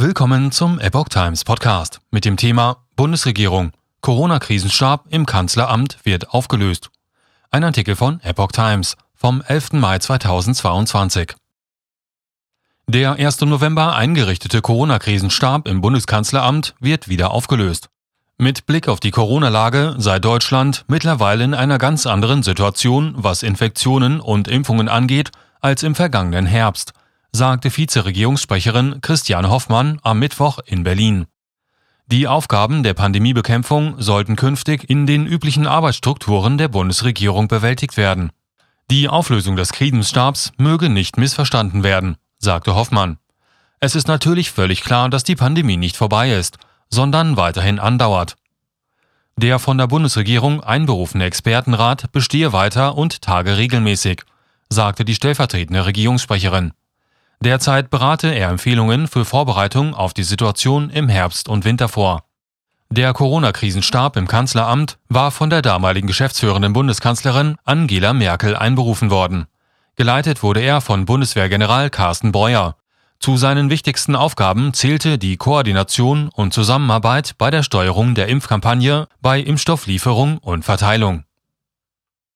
Willkommen zum Epoch Times Podcast mit dem Thema Bundesregierung. Corona-Krisenstab im Kanzleramt wird aufgelöst. Ein Artikel von Epoch Times vom 11. Mai 2022. Der 1. November eingerichtete Corona-Krisenstab im Bundeskanzleramt wird wieder aufgelöst. Mit Blick auf die Corona-Lage sei Deutschland mittlerweile in einer ganz anderen Situation, was Infektionen und Impfungen angeht, als im vergangenen Herbst, sagte Vizeregierungssprecherin Christiane Hoffmann am Mittwoch in Berlin. Die Aufgaben der Pandemiebekämpfung sollten künftig in den üblichen Arbeitsstrukturen der Bundesregierung bewältigt werden. Die Auflösung des Krisenstabs möge nicht missverstanden werden, sagte Hoffmann. Es ist natürlich völlig klar, dass die Pandemie nicht vorbei ist, sondern weiterhin andauert. Der von der Bundesregierung einberufene Expertenrat bestehe weiter und tage regelmäßig, sagte die stellvertretende Regierungssprecherin. Derzeit berate er Empfehlungen für Vorbereitung auf die Situation im Herbst und Winter vor. Der Corona-Krisenstab im Kanzleramt war von der damaligen geschäftsführenden Bundeskanzlerin Angela Merkel einberufen worden. Geleitet wurde er von Bundeswehrgeneral Carsten Breuer. Zu seinen wichtigsten Aufgaben zählte die Koordination und Zusammenarbeit bei der Steuerung der Impfkampagne, bei Impfstofflieferung und Verteilung.